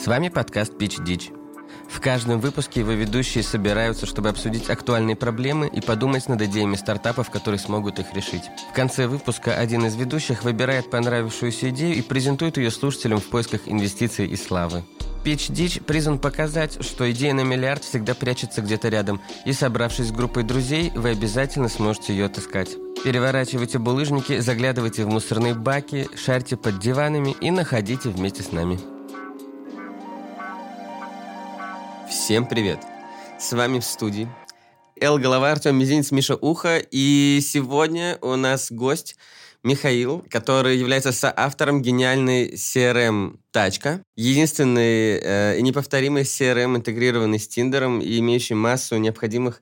С вами подкаст Pitch Ditch. В каждом выпуске его ведущие собираются, чтобы обсудить актуальные проблемы и подумать над идеями стартапов, которые смогут их решить. В конце выпуска один из ведущих выбирает понравившуюся идею и презентует ее слушателям в поисках инвестиций и славы. Pitch Ditch призван показать, что идея на миллиард всегда прячется где-то рядом, и собравшись с группой друзей, вы обязательно сможете ее отыскать. Переворачивайте булыжники, заглядывайте в мусорные баки, шарьте под диванами и находите вместе с нами. Всем привет! С вами в студии Эл Голова, Артем Мизинец, Миша Ухо. И сегодня у нас гость Михаил, который является соавтором гениальной CRM «Тачка». Единственный э, и неповторимый CRM, интегрированный с Тиндером и имеющий массу необходимых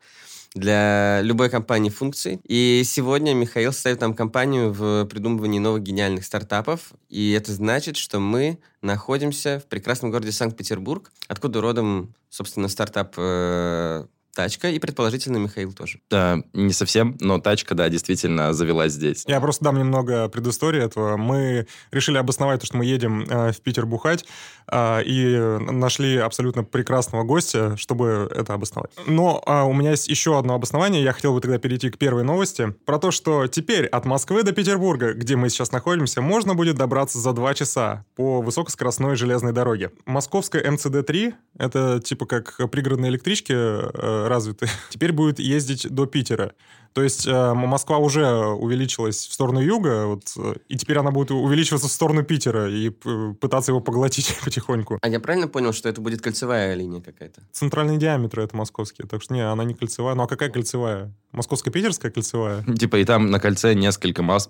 для любой компании функций. И сегодня Михаил составит нам компанию в придумывании новых гениальных стартапов. И это значит, что мы находимся в прекрасном городе Санкт-Петербург, откуда родом, собственно, стартап э, тачка, и предположительно Михаил тоже. Да, не совсем, но тачка, да, действительно завелась здесь. Я просто дам немного предыстории этого. Мы решили обосновать то, что мы едем э, в Питер бухать, э, и нашли абсолютно прекрасного гостя, чтобы это обосновать. Но э, у меня есть еще одно обоснование. Я хотел бы тогда перейти к первой новости. Про то, что теперь от Москвы до Петербурга, где мы сейчас находимся, можно будет добраться за два часа по высокоскоростной железной дороге. Московская МЦД-3 — это типа как пригородные электрички э, развиты, теперь будет ездить до Питера. То есть э, Москва уже увеличилась в сторону юга, вот, э, и теперь она будет увеличиваться в сторону Питера и пытаться его поглотить потихоньку. А я правильно понял, что это будет кольцевая линия какая-то? Центральный диаметр это московские, так что не, она не кольцевая. Ну а какая кольцевая? Московско-питерская кольцевая? Типа и там на кольце несколько, мос...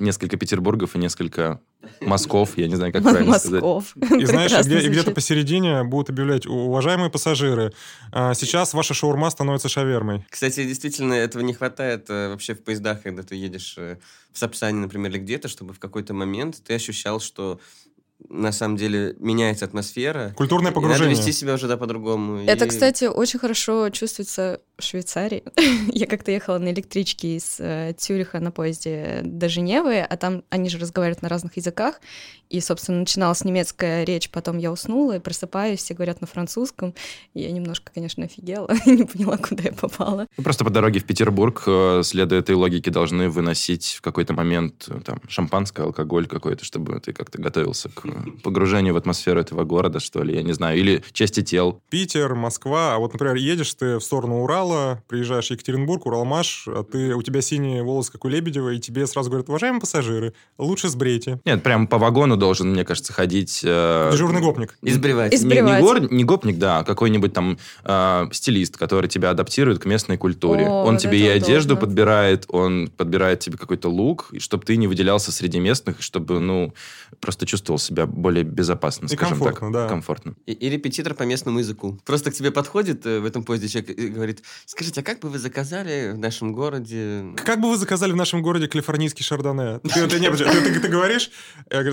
несколько Петербургов и несколько Москов, я не знаю, как правильно Москов. сказать. И знаешь, где, и где-то посередине будут объявлять, уважаемые пассажиры, сейчас ваша шаурма становится шавермой. Кстати, действительно, этого не хватает э, вообще в поездах, когда ты едешь э, в Сапсане, например, или где-то, чтобы в какой-то момент ты ощущал, что на самом деле меняется атмосфера. Культурное погружение. надо вести себя уже да, по-другому. Это, и... кстати, очень хорошо чувствуется Швейцарии. Я как-то ехала на электричке из э, Цюриха на поезде до Женевы, а там они же разговаривают на разных языках, и, собственно, начиналась немецкая речь, потом я уснула и просыпаюсь, все говорят на французском. И я немножко, конечно, офигела, не поняла, куда я попала. Ну, просто по дороге в Петербург, э, следуя этой логике, должны выносить в какой-то момент э, там шампанское, алкоголь какой-то, чтобы ты как-то готовился к погружению в атмосферу этого города, что ли, я не знаю, или части тел. Питер, Москва, а вот, например, едешь ты в сторону Урала, приезжаешь в Екатеринбург, Уралмаш, а ты, у тебя синие волосы, как у Лебедева, и тебе сразу говорят, уважаемые пассажиры, лучше сбрейте. Нет, прям по вагону должен, мне кажется, ходить... Э, Дежурный гопник. Избривать. Избривать. Не, не, гор, не гопник, да, а какой-нибудь там э, стилист, который тебя адаптирует к местной культуре. О, он вот тебе и одежду удобно. подбирает, он подбирает тебе какой-то лук, и чтобы ты не выделялся среди местных, чтобы, ну, просто чувствовал себя более безопасно, И скажем комфортно, так. да. Комфортно. И, и репетитор по местному языку. Просто к тебе подходит э, в этом поезде человек и говорит, скажите, а как бы вы заказали в нашем городе... Как бы вы заказали в нашем городе калифорнийский шардоне? Ты, ты, не, подожди, ты, ты- ты говоришь,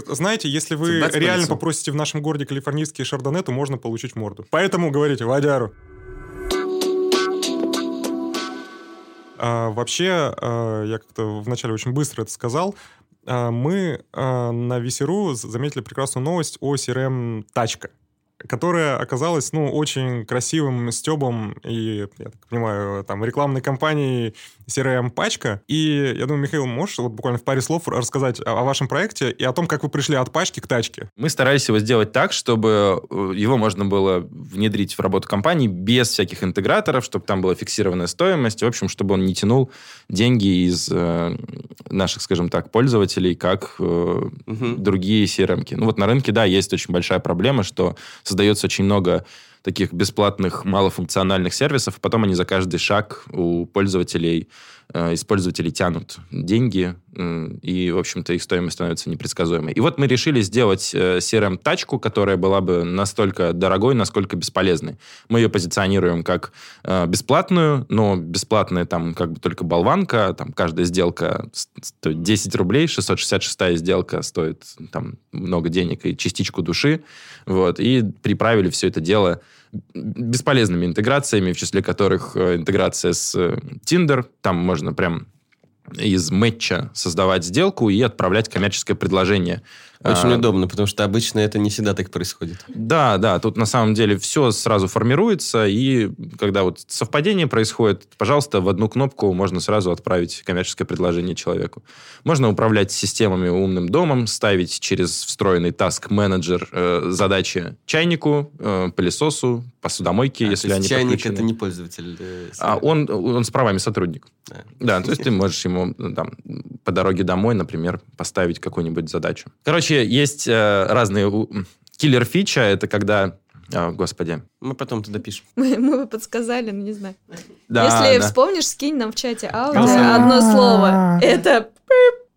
знаете, если вы реально попросите в нашем городе калифорнийский шардоне, то можно получить морду. Поэтому говорите, водяру. А, вообще, а, я как-то вначале очень быстро это сказал, а, мы а, на Весеру заметили прекрасную новость о CRM «Тачка», которая оказалась, ну, очень красивым стебом и, я так понимаю, там, рекламной кампании CRM «Пачка». И я думаю, Михаил, можешь вот буквально в паре слов рассказать о, о вашем проекте и о том, как вы пришли от пачки к тачке? Мы старались его сделать так, чтобы э, его можно было внедрить в работу компании без всяких интеграторов, чтобы там была фиксированная стоимость, в общем, чтобы он не тянул деньги из э, наших, скажем так, пользователей, как э, Мгм. другие CRM-ки. Ну вот на рынке, да, есть очень большая проблема, что создается очень много таких бесплатных малофункциональных сервисов, потом они за каждый шаг у пользователей, э, из пользователей тянут деньги, и, в общем-то, их стоимость становится непредсказуемой. И вот мы решили сделать э, CRM-тачку, которая была бы настолько дорогой, насколько бесполезной. Мы ее позиционируем как э, бесплатную, но бесплатная там как бы только болванка, там каждая сделка стоит 10 рублей, 666 сделка стоит там много денег и частичку души, вот, и приправили все это дело бесполезными интеграциями, в числе которых э, интеграция с Tinder, там можно прям из матча создавать сделку и отправлять коммерческое предложение Очень А, удобно, потому что обычно это не всегда так происходит. Да, да, тут на самом деле все сразу формируется, и когда вот совпадение происходит, пожалуйста, в одну кнопку можно сразу отправить коммерческое предложение человеку. Можно управлять системами умным домом, ставить через встроенный task-менеджер э, задачи чайнику, э, пылесосу, посудомойке, А, если они чайник подключены. это не пользователь. э, А он, он с правами сотрудник. Да. Да, то есть ты можешь ему ну, там, по дороге домой, например, поставить какую-нибудь задачу. Короче, есть э, разные... Киллер-фича — это когда... а, господи. Мы потом туда пишем. Мы, мы бы подсказали, но не знаю. Да, Если да. вспомнишь, скинь нам в чате аудио одно слово. Это.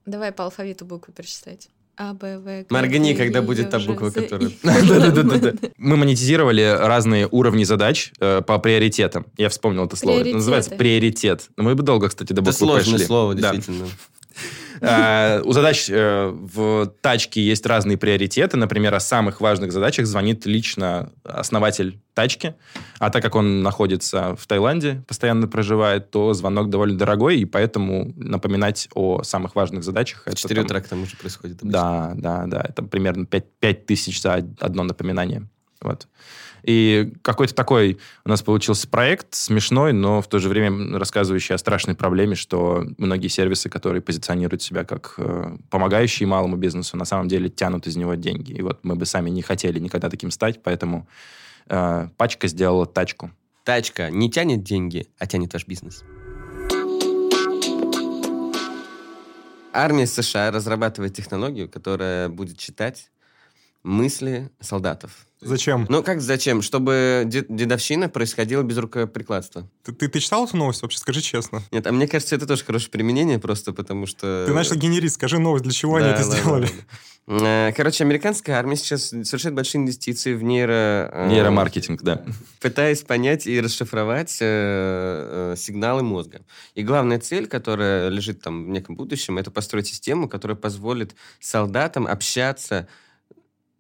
Давай по алфавиту буквы перечитать. А, Б, В, Г, Моргни, когда будет та буква, которая-. Мы монетизировали разные уровни задач э, по приоритетам. Я вспомнил это слово. Это называется приоритет. Мы бы долго, кстати, до Это буквы сложное пошли. слово, Да. действительно. Э, У задач э, в тачке есть разные приоритеты. Например, о самых важных задачах звонит лично основатель тачки. А так как он находится в Таиланде, постоянно проживает, то звонок довольно дорогой, и поэтому напоминать о самых важных задачах... В это 4 там- утра к тому же происходит. обычно. Да, да, да. Это примерно 5, тысяч за одно напоминание. Вот. И какой-то такой у нас получился проект, смешной, но в то же время рассказывающий о страшной проблеме, что многие сервисы, которые позиционируют себя как э, помогающие малому бизнесу, на самом деле тянут из него деньги. И вот мы бы сами не хотели никогда таким стать, поэтому э, пачка сделала тачку. Тачка не тянет деньги, а тянет ваш бизнес. Армия США разрабатывает технологию, которая будет читать мысли солдатов. Зачем? Ну, как зачем? Чтобы де- дедовщина происходила без рукоприкладства. Ты, ты, ты читал эту новость вообще? Скажи честно. Нет, а мне кажется, это тоже хорошее применение, просто потому что... Ты начал генерить, скажи новость, для чего они Да, это ладно, сделали? ладно. Э, Короче, американская армия сейчас совершает большие инвестиции в нейро... э, Нейромаркетинг, да. пытаясь понять и расшифровать э, сигналы мозга. И главная цель, которая лежит там в неком будущем, это построить систему, которая позволит солдатам общаться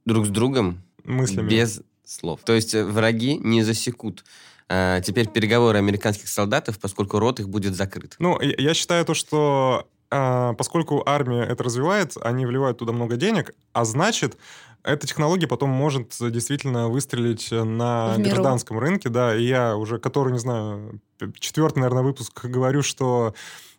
друг с другом Мыслями. без слов. То есть э, враги не засекут э, теперь переговоры американских солдатов, поскольку рот их будет закрыт. Ну, я я считаю то, что а, поскольку армия это развивает, они вливают туда много денег, а значит, эта технология потом может действительно выстрелить на В миру. гражданском рынке, да, и я уже, который, не знаю, четвертый, наверное, выпуск говорю, что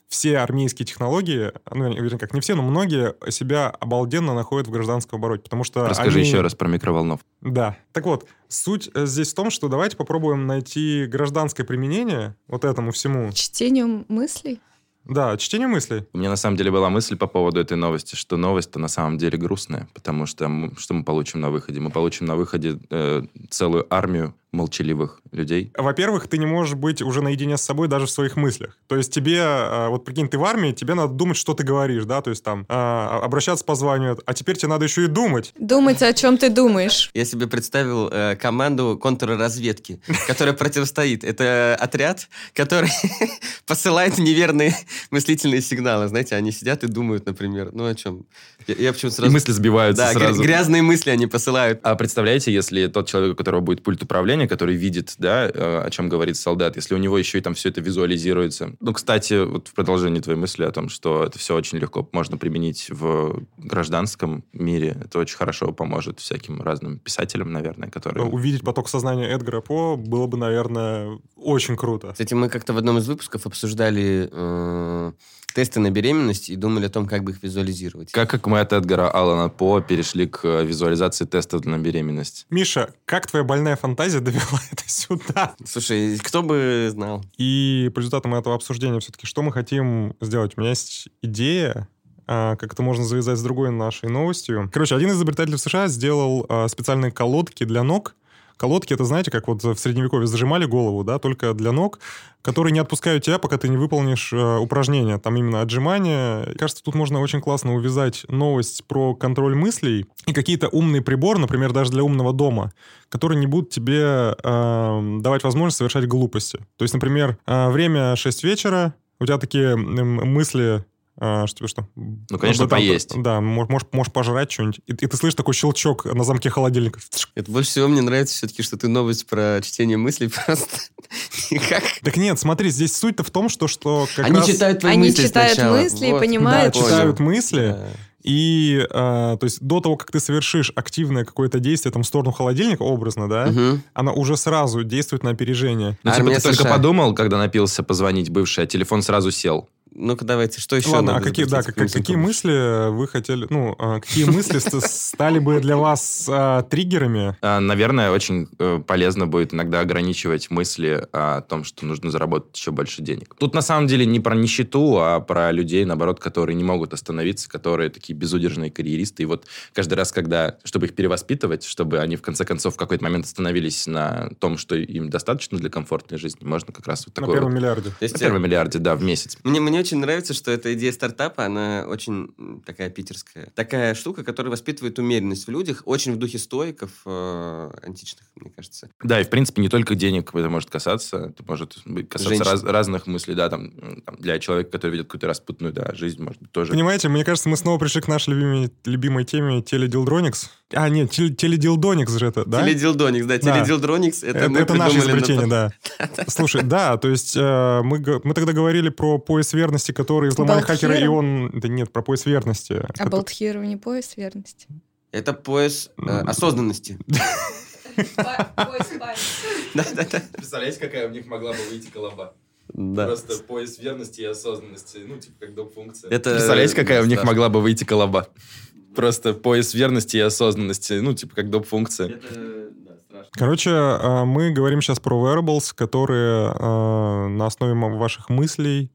все армейские технологии, ну, вернее, как не все, но многие себя обалденно находят в гражданском обороте, потому что Расскажи они- еще раз про микроволновку. Да. Так вот, суть э, здесь в том, что давайте попробуем найти гражданское применение вот этому всему. Чтению мыслей? Да, чтение мыслей. У меня на самом деле была мысль по поводу этой новости, что новость-то на самом деле грустная, потому что мы- что мы получим на выходе? Мы получим на выходе э, целую армию молчаливых людей. Во-первых, ты не можешь быть уже наедине с собой даже в своих мыслях. То есть тебе, э, вот прикинь, ты в армии, тебе надо думать, что ты говоришь, да, то есть там э, обращаться по званию, а теперь тебе надо еще и думать. Думать, о чем ты думаешь. Я себе представил э, команду контрразведки, которая противостоит. Это отряд, который посылает неверные мыслительные сигналы. Знаете, они сидят и думают, например, ну о чем? Я, я почему-то И сразу... мысли сбиваются Да, сразу. грязные мысли они посылают. А представляете, если тот человек, у которого будет пульт управления, который видит, да, э, о чем говорит солдат, если у него еще и там все это визуализируется. Ну, кстати, вот в продолжении твоей мысли о том, что это все очень легко можно применить в гражданском мире, это очень хорошо поможет всяким разным писателям, наверное, которые... Увидеть поток сознания Эдгара По было бы, наверное, очень круто. Кстати, мы как-то в одном из выпусков обсуждали э, тесты на беременность и думали о том, как бы их визуализировать. Как, как мы от Эдгара Аллана По перешли к э, визуализации тестов на беременность. Миша, как твоя больная фантазия довела это сюда? Слушай, кто бы знал? И по результатам этого обсуждения все-таки, что мы хотим сделать? У меня есть идея, а, как это можно завязать с другой нашей новостью. Короче, один из изобретателей в США сделал а, специальные колодки для ног. Колодки, это знаете, как вот в средневековье зажимали голову, да, только для ног, которые не отпускают тебя, пока ты не выполнишь э, упражнения, там именно отжимания. Кажется, тут можно очень классно увязать новость про контроль мыслей и какие-то умные приборы, например, даже для умного дома, которые не будут тебе э, давать возможность совершать глупости. То есть, например, э, время 6 вечера, у тебя такие мысли, что тебе что? Ну, конечно, там, поесть. Да, мож- можешь, можешь пожрать что-нибудь. И, и ты слышишь такой щелчок на замке холодильника. Это больше всего мне нравится все-таки, что ты новость про чтение мыслей просто никак. Так нет, смотри, здесь суть-то в том, что, что как Они раз... читают твои Они мысли читают сначала. мысли и Вот. понимают, Да, читают мысли, Да. И, э, то есть, до того, как ты совершишь активное какое-то действие там в сторону холодильника, образно, да, Мгм. она уже сразу действует на опережение. Ну, типа, ты только США. подумал, когда напился позвонить бывший, а телефон сразу сел. Ну-ка давайте, что еще Ладно, надо а какие, да, как- какие мысли вы хотели, ну, а, какие мысли ст- стали бы для вас а, триггерами? А, Наверное, очень э, полезно будет иногда ограничивать мысли о том, что нужно заработать еще больше денег. Тут на самом деле не про нищету, а про людей, наоборот, которые не могут остановиться, которые такие безудержные карьеристы. И вот каждый раз, когда, чтобы их перевоспитывать, чтобы они в конце концов в какой-то момент остановились на том, что им достаточно для комфортной жизни, можно как раз вот На такой первом вот- миллиарде. То есть, на первом миллиарде, да, в месяц. Мне, мне очень нравится, что эта идея стартапа, она очень такая питерская. Такая штука, которая воспитывает умеренность в людях, очень в духе стоиков э, античных, мне кажется. Да, и в принципе не только денег это может касаться, это может быть касаться Женщин. раз- разных мыслей, да, там, там, для человека, который ведет какую-то распутную, да, жизнь, может быть, тоже. Понимаете, мне кажется, мы снова пришли к нашей любимой, любимой теме теледилдроникс. А, нет, тел- теледилдоникс же это, да? Теледилдоникс, да, Да. теледилдроникс. Это, Это, мы это наше на изобретение, под- да. Слушай, да, то есть э, мы, мы тогда говорили про пояс верности, который взломали Болтхером? хакеры, и он... Да нет, про пояс верности. А Это- болтхирование пояс верности. Это пояс э, осознанности. Да-да-да. Представляете, какая у них могла бы выйти колоба? Да. пояс верности и осознанности, ну, типа, как доп-функция. Это- Представляете, какая у них могла бы выйти колоба? Просто пояс верности и осознанности, ну, типа, как. Это, да, страшно. Короче, э, мы говорим сейчас про wearables, которые э, на основе ваших мыслей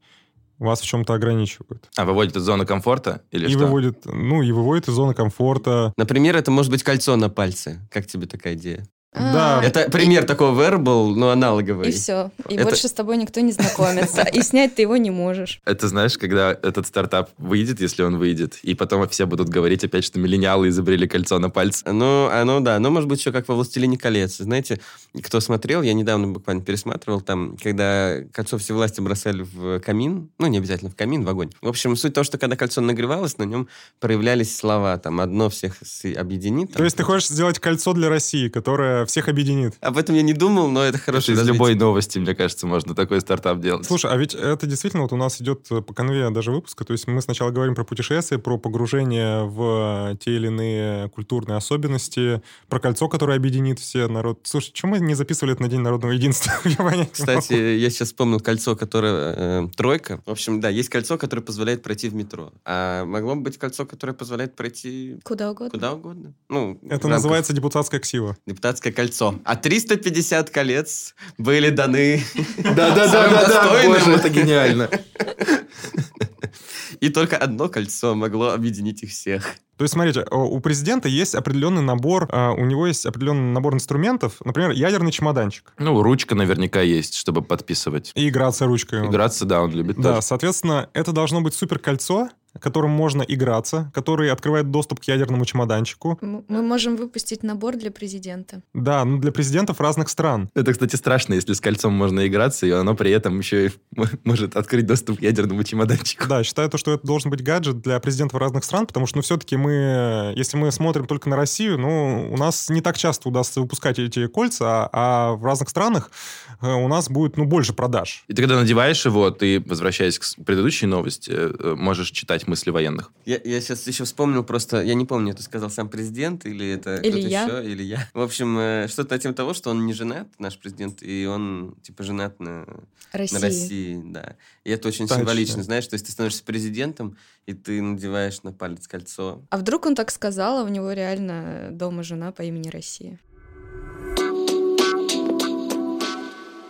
вас в чем-то ограничивают. А выводит из зоны комфорта или и что? выводит, ну, и выводит из зоны комфорта. Например, это может быть кольцо на пальце. Как тебе такая идея? Да. А, Это пример такого wearable, но аналоговый. И все. И Это- больше с тобой никто не знакомится. И снять ты его не можешь. Это знаешь, когда этот стартап выйдет, если он выйдет, и потом все будут говорить опять, что миллениалы изобрели кольцо на пальце. Ну, оно, да, оно может быть еще как во «Властелине колец». Знаете, кто смотрел, я недавно буквально пересматривал, там, когда кольцо всевласти бросали в камин, ну, не обязательно в камин, в огонь. В общем, суть того, что когда кольцо нагревалось, на нем проявлялись слова, там, одно всех объединит. там. То есть ты хочешь сделать кольцо для России, которое всех объединит. Об этом я не думал, но это хорошее из развитие. любой новости, мне кажется, можно такой стартап делать. Слушай, а ведь это действительно вот у нас идет э, по конве даже выпуска. То есть мы сначала говорим про путешествия, про погружение в те или иные культурные особенности, про кольцо, которое объединит все народ. Слушай, почему мы не записывали это на День народного единства? Кстати, я сейчас вспомнил кольцо, которое э, тройка. В общем, да, есть кольцо, которое позволяет пройти в метро. А могло бы быть кольцо, которое позволяет пройти Куда угодно. куда угодно. Ну, Это называется депутатская ксива. депутатское кольцо. А 350 колец были даны Да-да-да-да-да, достойным. боже, это гениально. И только одно кольцо могло объединить их всех. То есть, смотрите, у президента есть определенный набор, а, у него есть определенный набор инструментов, например, ядерный чемоданчик. Ну, ручка наверняка есть, чтобы подписывать. И играться ручкой. Играться, да, он любит Да, тоже. соответственно, это должно быть суперкольцо, которым можно играться, который открывает доступ к ядерному чемоданчику. Мы можем выпустить набор для президента. Да, ну для президентов разных стран. Это, кстати, страшно, если с кольцом можно играться, и оно при этом еще и может открыть доступ к ядерному чемоданчику. Да, считаю то, что это должен быть гаджет для президентов разных стран, потому что, ну, все-таки мы, если мы смотрим только на Россию, ну, у нас не так часто удастся выпускать эти кольца, а, а в разных странах э, у нас будет, ну, больше продаж. И ты когда надеваешь его, ты, возвращаясь к предыдущей новости, э, можешь читать мысли военных. Я, я сейчас еще вспомнил просто, я не помню, это сказал сам президент или это Или кто-то я. еще, или я. В общем, э, что-то на тему того, что он не женат, наш президент, и он, типа, женат на, России. на России, да. И это очень Точно. символично, знаешь, то есть ты становишься президентом, и ты надеваешь на палец кольцо. А вдруг он так сказал, а у него реально дома жена по имени Россия?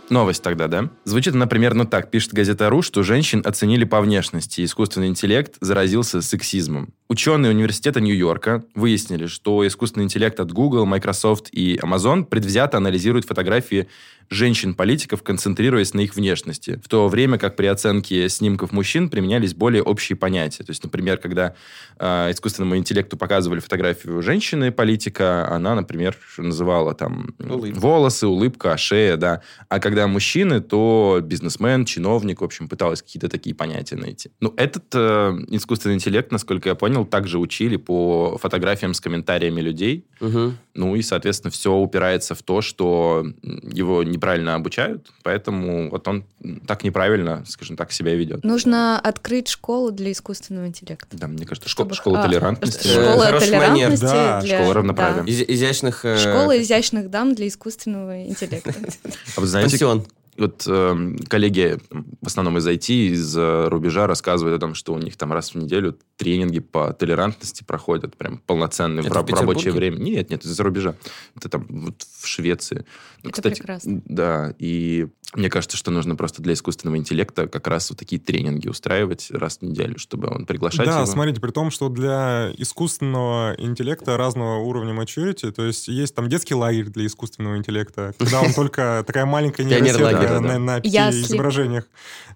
Новость тогда, да? Звучит она примерно так. Пишет газета «Ру», что женщин оценили по внешности. Искусственный интеллект заразился сексизмом. Ученые университета Нью-Йорка выяснили, что искусственный интеллект от Google, Microsoft и Amazon предвзято анализирует фотографии женщин-политиков, концентрируясь на их внешности, в то время как при оценке снимков мужчин применялись более общие понятия. То есть, например, когда э, искусственному интеллекту показывали фотографию женщины-политика, она, например, называла там Улыбка. волосы, улыбка, шея, да. А когда мужчины, то бизнесмен, чиновник, в общем, пыталась какие-то такие понятия найти. Ну, этот э, искусственный интеллект, насколько я понял, также учили по фотографиям с комментариями людей. Мгм. Ну и, соответственно, все упирается в то, что его неправильно обучают, поэтому вот он так неправильно, скажем так, себя ведет. Нужно открыть школу для искусственного интеллекта. Да, мне кажется, школа, Чтобы- школа а, толерантности. Школа толерантности Да, для... школа равноправия. да. Из- изящных... э, Школа изящных дам для искусственного интеллекта. А вы знаете, Пансион. Вот эм, коллеги, в основном из IT, из э, рубежа, рассказывают о том, что у них там раз в неделю тренинги по толерантности проходят, прям полноценные в, Это в раб- рабочее время. Нет, нет, из-за рубежа. Это там вот в Швеции. Ну, Это прекрасно. Да, и мне кажется, что нужно просто для искусственного интеллекта как раз вот такие тренинги устраивать раз в неделю, чтобы он приглашать Да, его. смотрите, при том, что для искусственного интеллекта разного уровня maturity, то есть есть там детский лагерь для искусственного интеллекта, когда он только такая маленькая нейросетка да. на, на пяти Ясли. изображениях.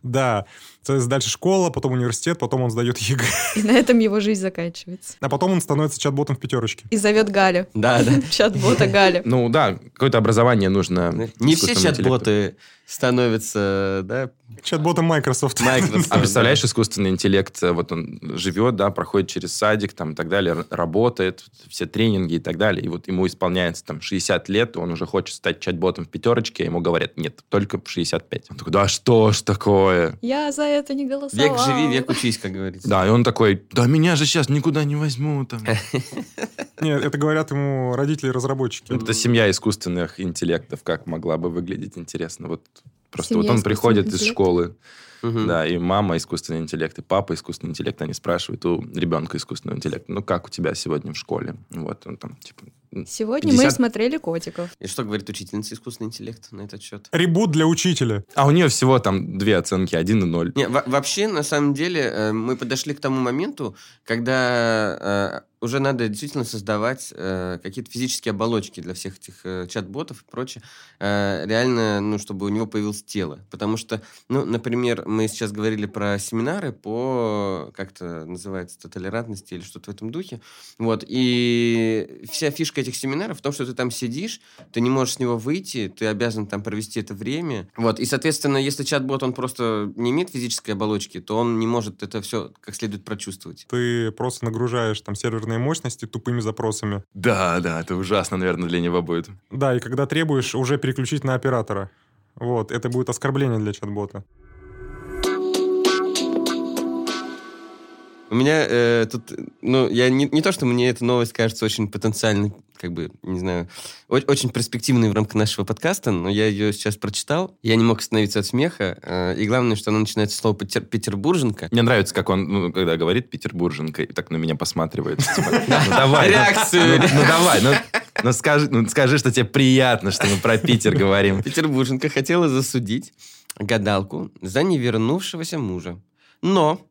Да. Есть дальше школа, потом университет, потом он сдает ЕГЭ. И на этом его жизнь заканчивается. А потом он становится чат-ботом в пятерочке. И зовет Галю. Да, да. Чат-бота Галя. Ну да, какое-то образование нужно. Не все чат-боты становятся, да, Чат-ботом Microsoft. Microsoft. А представляешь, искусственный интеллект, э, вот он живет, да, проходит через садик, там, и так далее, работает, все тренинги и так далее, и вот ему исполняется там 60 лет, он уже хочет стать чат-ботом в пятерочке, а ему говорят, нет, только в 65. Он такой, да что ж такое? Я за это не голосовал. Век живи, век учись, как говорится. Да, и он такой, да меня же сейчас никуда не возьму. Там. Нет, это говорят ему родители-разработчики. Это семья искусственных интеллектов, как могла бы выглядеть интересно. Вот просто вот он приходит из школы, Мгм. Да, и мама искусственный интеллект, и папа искусственный интеллект, они спрашивают у ребенка искусственного интеллекта, ну как у тебя сегодня в школе? Вот он там, типа... Сегодня 50 мы смотрели котиков. И что говорит учительница искусственный интеллект на этот счет? Ребут для учителя. А у нее всего там две оценки, один и ноль. Не, во- вообще, на самом деле, э, мы подошли к тому моменту, когда э, уже надо действительно создавать э, какие-то физические оболочки для всех этих э, чат-ботов и прочее. Э, реально, ну, чтобы у него появилось тело. Потому что, ну, например, мы сейчас говорили про семинары по, как это называется, толерантности или что-то в этом духе. Вот, и вся фишка этих семинаров в том, что ты там сидишь, ты не можешь с него выйти, ты обязан там провести это время. Вот, и, соответственно, если чат-бот, он просто не имеет физической оболочки, то он не может это все как следует прочувствовать. Ты просто нагружаешь там серверные мощности тупыми запросами. Да, да, это ужасно, наверное, для него будет. Да, и когда требуешь уже переключить на оператора. Вот, это будет оскорбление для чат-бота. У меня э, тут, ну, я не, не то, что мне эта новость кажется очень потенциально, как бы, не знаю, очень перспективной в рамках нашего подкаста, но я ее сейчас прочитал, я не мог остановиться от смеха, э, и главное, что она начинается с слова «петер- «петербурженка». Мне нравится, как он, ну, когда говорит петербурженка, и так на меня посматривает. типа, ну давай. ну, Реакцию. Ну ну давай, ну ну скажи, ну скажи, что тебе приятно, что мы про Питер говорим. Петербурженка хотела засудить гадалку за невернувшегося мужа. Но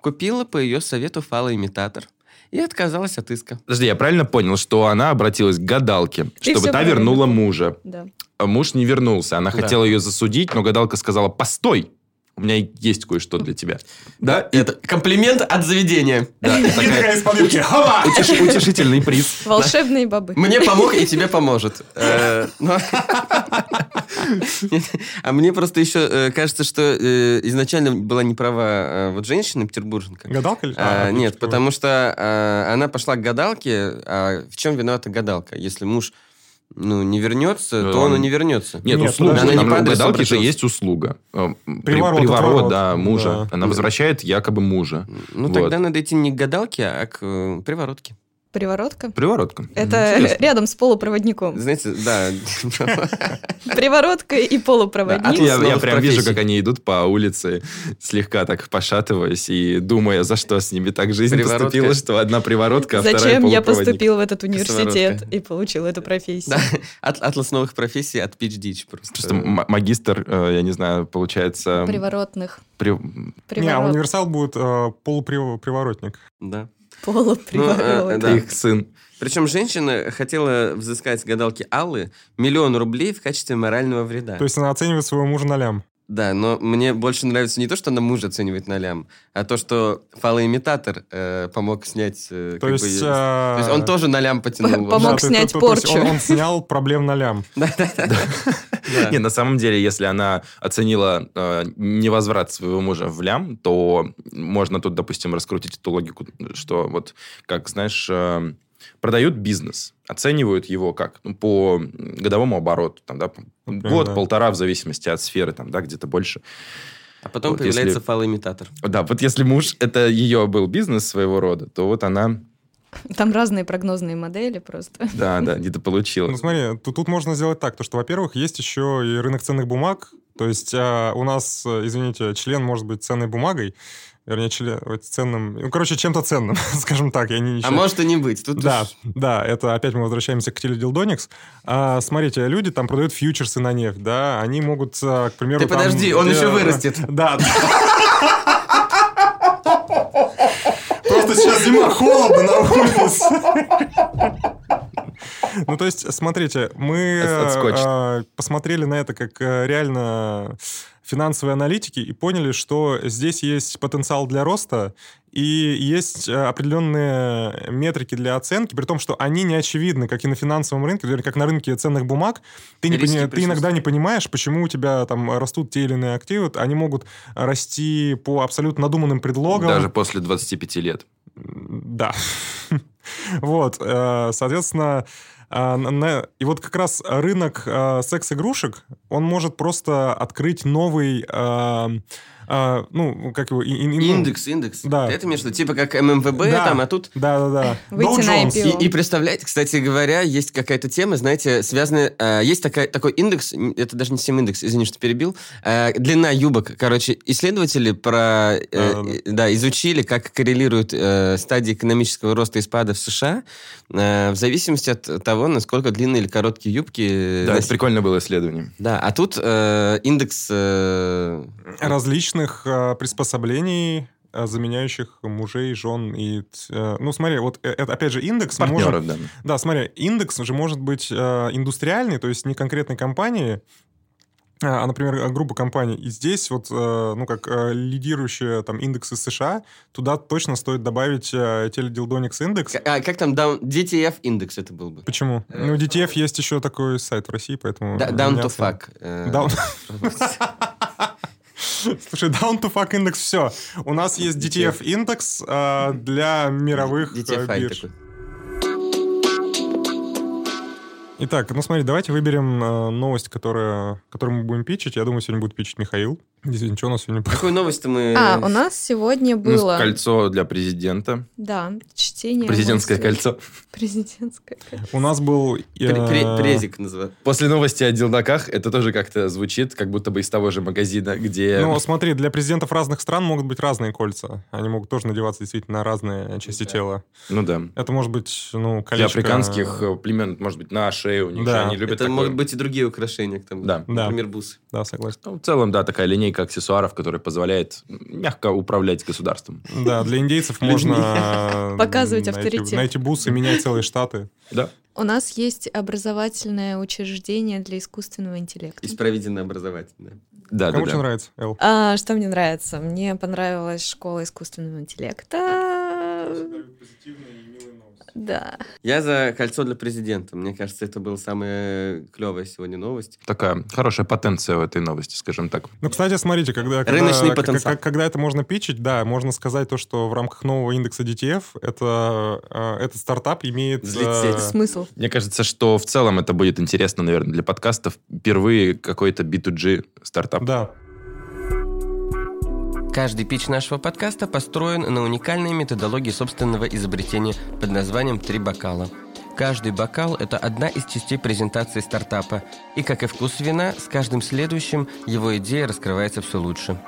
купила по ее совету фалоимитатор и отказалась от иска. Подожди, я правильно понял, что она обратилась к гадалке, Ты чтобы та вернула понял. мужа. Да. А муж не вернулся. Она Да. хотела ее засудить, но гадалка сказала, постой, у меня есть кое-что для тебя. Да, и Это комплимент от заведения. да, и такая утеш- утешительный приз. Волшебные бабы. Мне помог и тебе поможет. Э, но- А мне просто еще э, кажется, что э, изначально была не права э, вот женщина петербурженка. Гадалка ли? А, Нет, потому что она пошла к гадалке, а в чем виновата гадалка? Если муж ну, не вернется, Ну, то он и не вернется. Нет, Нет, услуга. она не по гадалки же есть услуга. При- Приворот, Приворот, да, мужа. Да. Она возвращает якобы мужа. Ну, Вот. тогда надо идти не к гадалке, а к приворотке. Приворотка. Приворотка. Это Интересно. рядом с полупроводником. Знаете, да. Приворотка и Да, полупроводник. атлас Я, я прям вижу, как они идут по улице, слегка так пошатываясь и думая, за что с ними так жизнь Приворотка. поступила, что одна приворотка, а вторая Зачем я поступил в этот университет Косоворотка. и получил эту профессию? Да, ат- атлас новых профессий от PhD просто. Просто магистр, э, я не знаю, получается... Приворотных. при- Не, а Приворот. универсал будет э, полуприворотник. Да. Полуприворот. Ну, э, да. Их сын. Причем женщина хотела взыскать с гадалки Аллы миллион рублей в качестве морального вреда. То есть она оценивает своего мужа на лям. Да, но мне больше нравится не то, что она мужа оценивает на лям, а то, что фалоимитатор э, помог снять... Э, То как бы, есть, э, а, то есть он тоже на лям потянул. Помог ты- снять то есть порчу. Он, он снял проблем на лям. Да. Не, на самом деле, если она оценила э, невозврат своего мужа в лям, то можно тут, допустим, раскрутить эту логику, что вот, как, знаешь, э, продают бизнес, оценивают его как? Ну, по годовому обороту, там, да, Окей, год, да. полтора, в зависимости от сферы, там, да, где-то больше. А потом Вот появляется если- фалоимитатор. Да, вот если муж, это ее был бизнес своего рода, то вот она, Там разные прогнозные модели просто. да, да, где-то получила. Ну, смотри, тут, тут можно сделать так, то что, во-первых, есть еще и рынок ценных бумаг. То есть а, у нас, э, извините, член может быть ценной бумагой, вернее, член, ой, ценным, ну, короче, чем-то ценным, скажем так. Я не, А ничего- может и не быть. Тут Да, уж- да, это опять мы возвращаемся к теледилдоникс. А, смотрите, люди там продают фьючерсы на нефть, да, они могут, а, к примеру... Ты там, подожди, он э, еще вырастет. Да. Просто сейчас зима, холодно на улице. Ну, то есть, смотрите, мы э, посмотрели на это как э, реально финансовые аналитики и поняли, что здесь есть потенциал для роста и есть э, определенные метрики для оценки, при том, что они не очевидны, как и на финансовом рынке, например, как на рынке ценных бумаг. Ты, не Риски пони- ты иногда не понимаешь, почему у тебя там растут те или иные активы. Они могут расти по абсолютно надуманным предлогам. Даже после 25 лет. Да. Вот, э, соответственно, и вот как раз рынок э, секс-игрушек, он может просто открыть новый, э, э, ну, как его... и- и- ну, Индекс, индекс. Да. Это виду? Типа как ММВБ Да. там, а тут... Да-да-да. Выйти на. IPO. И, и представляете, кстати говоря, есть какая-то тема, знаете, связанная... э, есть такая, такой индекс, это даже не всем индекс, извини, что перебил, э, длина юбок. Короче, исследователи про... э, э, да, изучили, как коррелируют э, стадии экономического роста и спада в США э, в зависимости от того, насколько длинные или короткие юбки... Да, это носить. прикольное было исследование. Да, а тут э, индекс... э, различных э, приспособлений, э, заменяющих мужей, жен и... э, ну, смотри, вот э, это, опять же, индекс... Партнеров, да. Да, смотри, индекс же может быть э, индустриальный, то есть не конкретной компании, а, например, э, группа компаний. И здесь вот, э, ну, как э, лидирующие там индексы США, туда точно стоит добавить э, теледилдоникс индекс. а, как там, down, DTF индекс это был бы? Почему? Ну, DTF есть еще такой сайт в России, поэтому... Да- Down to fuck. э, Down- Слушай, down to fuck индекс, все. У нас есть DTF индекс э, для мировых э, DTFI бирж. такой. Итак, ну смотри, давайте выберем э, новость, которая, которую мы будем питчить. Я думаю, сегодня будет питчить Михаил. Действительно, что у нас сегодня... Какую новость-то мы... А, у нас сегодня Ну, было... кольцо для президента. Да, чтение... Президентское мыслей. кольцо. Президентское кольцо. У нас был... э, Пре- пре- Презик называют. После новости о делдаках это тоже как-то звучит, как будто бы из того же магазина, где... Ну, смотри, для президентов разных стран могут быть разные кольца. Они могут тоже надеваться действительно на разные части тела. Ну да. Это может быть, ну, Для колечко... африканских э, племен, может быть, на шее у них Да. же они любят Это такое. могут быть и другие украшения, к тому. Да. Да. Например, бусы. Да, согласен. Ну, в целом, да, такая линейка аксессуаров, которая позволяет мягко управлять государством. Да, для индейцев можно... Показывать найти- авторитет. Найти бусы, менять целые штаты. Да. У нас есть образовательное учреждение для искусственного интеллекта. Исправительно-образовательное. Да, Кому да, что да. нравится, Эл? А, что мне нравится? Мне понравилась школа искусственного интеллекта. Да. Я за кольцо для президента. Мне кажется, это была самая клевая сегодня новость. Такая хорошая потенция в этой новости, скажем так. Ну, кстати, смотрите, когда, когда, Рыночный к- потенциал. к- когда это можно питчить, да, можно сказать то, что в рамках нового индекса DTF это, э, этот стартап имеет... Взлететь. э, Смысл? Мне кажется, что в целом это будет интересно, наверное, для подкастов. Впервые какой-то B2G стартап. Да. Каждый пич нашего подкаста построен на уникальной методологии собственного изобретения под названием «Три бокала». Каждый бокал – это одна из частей презентации стартапа. И, как и вкус вина, с каждым следующим его идея раскрывается все лучше.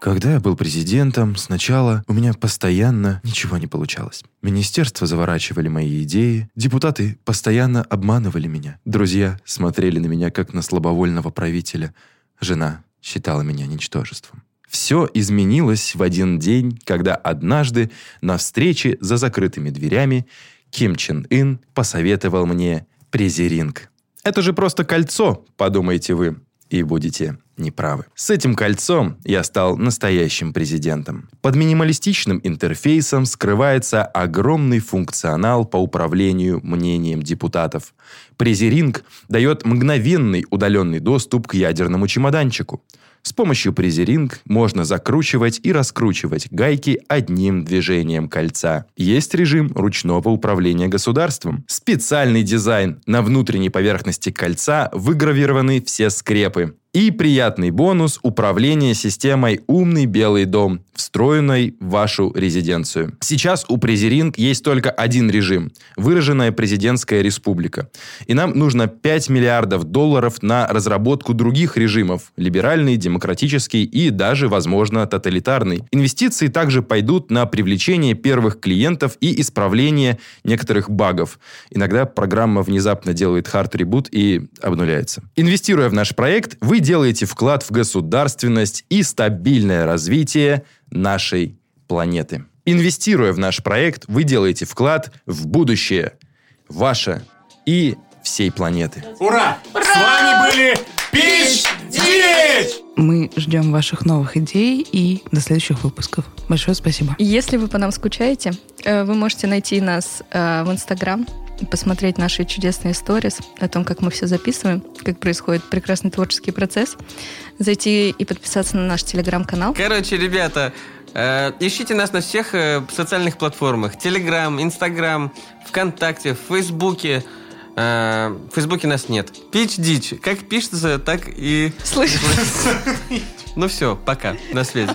Когда я был президентом, сначала у меня постоянно ничего не получалось. Министерства заворачивали мои идеи, депутаты постоянно обманывали меня, друзья смотрели на меня как на слабовольного правителя, жена считала меня ничтожеством. Все изменилось в один день, когда однажды на встрече за закрытыми дверями Ким Чен Ын посоветовал мне презеринг. Это же просто кольцо, подумаете вы, и будете неправы. С этим кольцом я стал настоящим президентом. Под минималистичным интерфейсом скрывается огромный функционал по управлению мнением депутатов. Презеринг дает мгновенный удаленный доступ к ядерному чемоданчику. С помощью презеринг можно закручивать и раскручивать гайки одним движением кольца. Есть режим ручного управления государством. Специальный дизайн. На внутренней поверхности кольца выгравированы все скрепы. И приятный бонус – управление системой «Умный белый дом», встроенной в вашу резиденцию. Сейчас у Презеринг есть только один режим – выраженная президентская республика. И нам нужно 5 миллиардов долларов на разработку других режимов – либеральный, демократический и даже, возможно, тоталитарный. Инвестиции также пойдут на привлечение первых клиентов и исправление некоторых багов. Иногда программа внезапно делает хард-ребут и обнуляется. Инвестируя в наш проект, вы делаете вклад в государственность и стабильное развитие нашей планеты. Инвестируя в наш проект, вы делаете вклад в будущее ваше и всей планеты. Ура! С вами были Пич Дич! Мы ждем ваших новых идей и до следующих выпусков. Большое спасибо. Если вы по нам скучаете, э, вы можете найти нас э, в Инстаграм, посмотреть наши чудесные сторис о том, как мы все записываем, как происходит прекрасный творческий процесс, зайти и подписаться на наш телеграм-канал. Короче, ребята, э, ищите нас на всех э, социальных платформах. Телеграм, Инстаграм, ВКонтакте, в Фейсбуке. Э, в Фейсбуке нас нет. Пич дичь. Как пишется, так и... Слышишь? Ну все, пока. На связи.